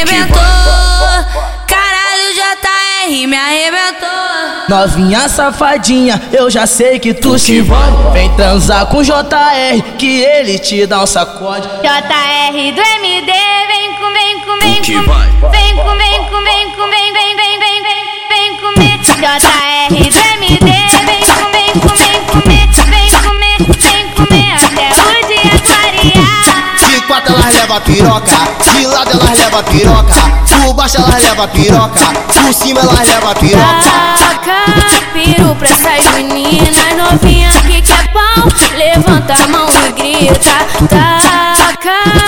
arrebentou. Caralho, JR me arrebentou. Novinha safadinha, eu já sei que tu se envolve. Vem transar com JR, que ele te dá um sacode. JR do MD, vem com, vem com, vem com. Vem com, vem com, vem com, vem, vem, vem, vem, vem, vem comer. JR do MD, leva piroca, de lado elas leva piroca, por baixo elas leva piroca, por cima elas leva piroca. Taca piru pra essas meninas novinhas que quer pau. Levanta a mão e grita. Taca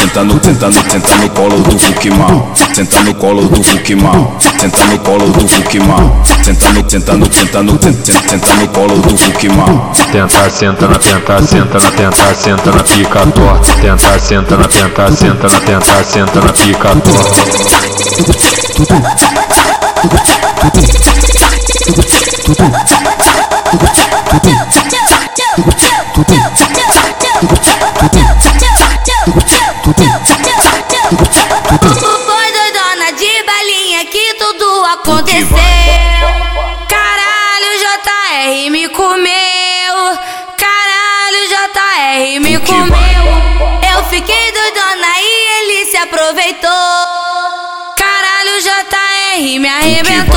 Senta no, senta no, senta no colo do Hulk mal. Senta no colo do Hulk mal. Senta no colo do Hulk mal. Senta no, senta no, senta no, senta, no colo do Hulk mal. Tenta, senta na tenta, senta na tenta, senta na pica torta. Tenta, senta na tenta, senta na tenta, senta na pica torta. Aproveitou. Caralho, JR me arrebentou.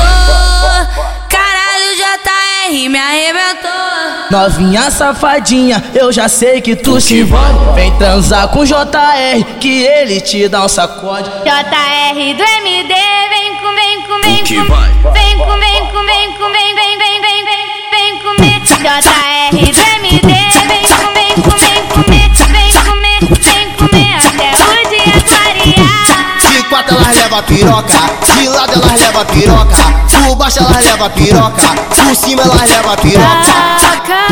Caralho, JR me arrebentou. Novinha safadinha, eu já sei que tu se envolve. Vem transar com JR, que ele te dá um sacode. JR do MD, vem com, vem com, vem com. Vem com, vem com, vem com, vem, leva piroca, de lado elas leva piroca, por baixo elas leva piroca, por cima elas leva piroca. Taca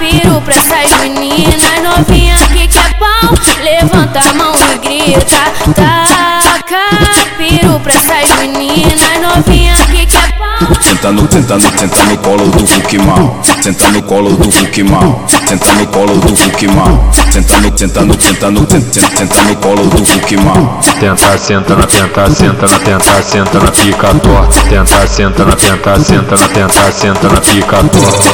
piru pra essas meninas novinhas que quer pau. Levanta a mão e grita. Taca Senta no, senta no, senta no colo do Hulk mal. Senta no colo do mal. Senta no colo do mal. Senta no, senta no, senta no, senta, no colo do Hulk mal. Tenta, senta na tenta, senta na tenta, senta na pica torta. Tenta, senta na tenta, senta na tenta, senta na pica torta.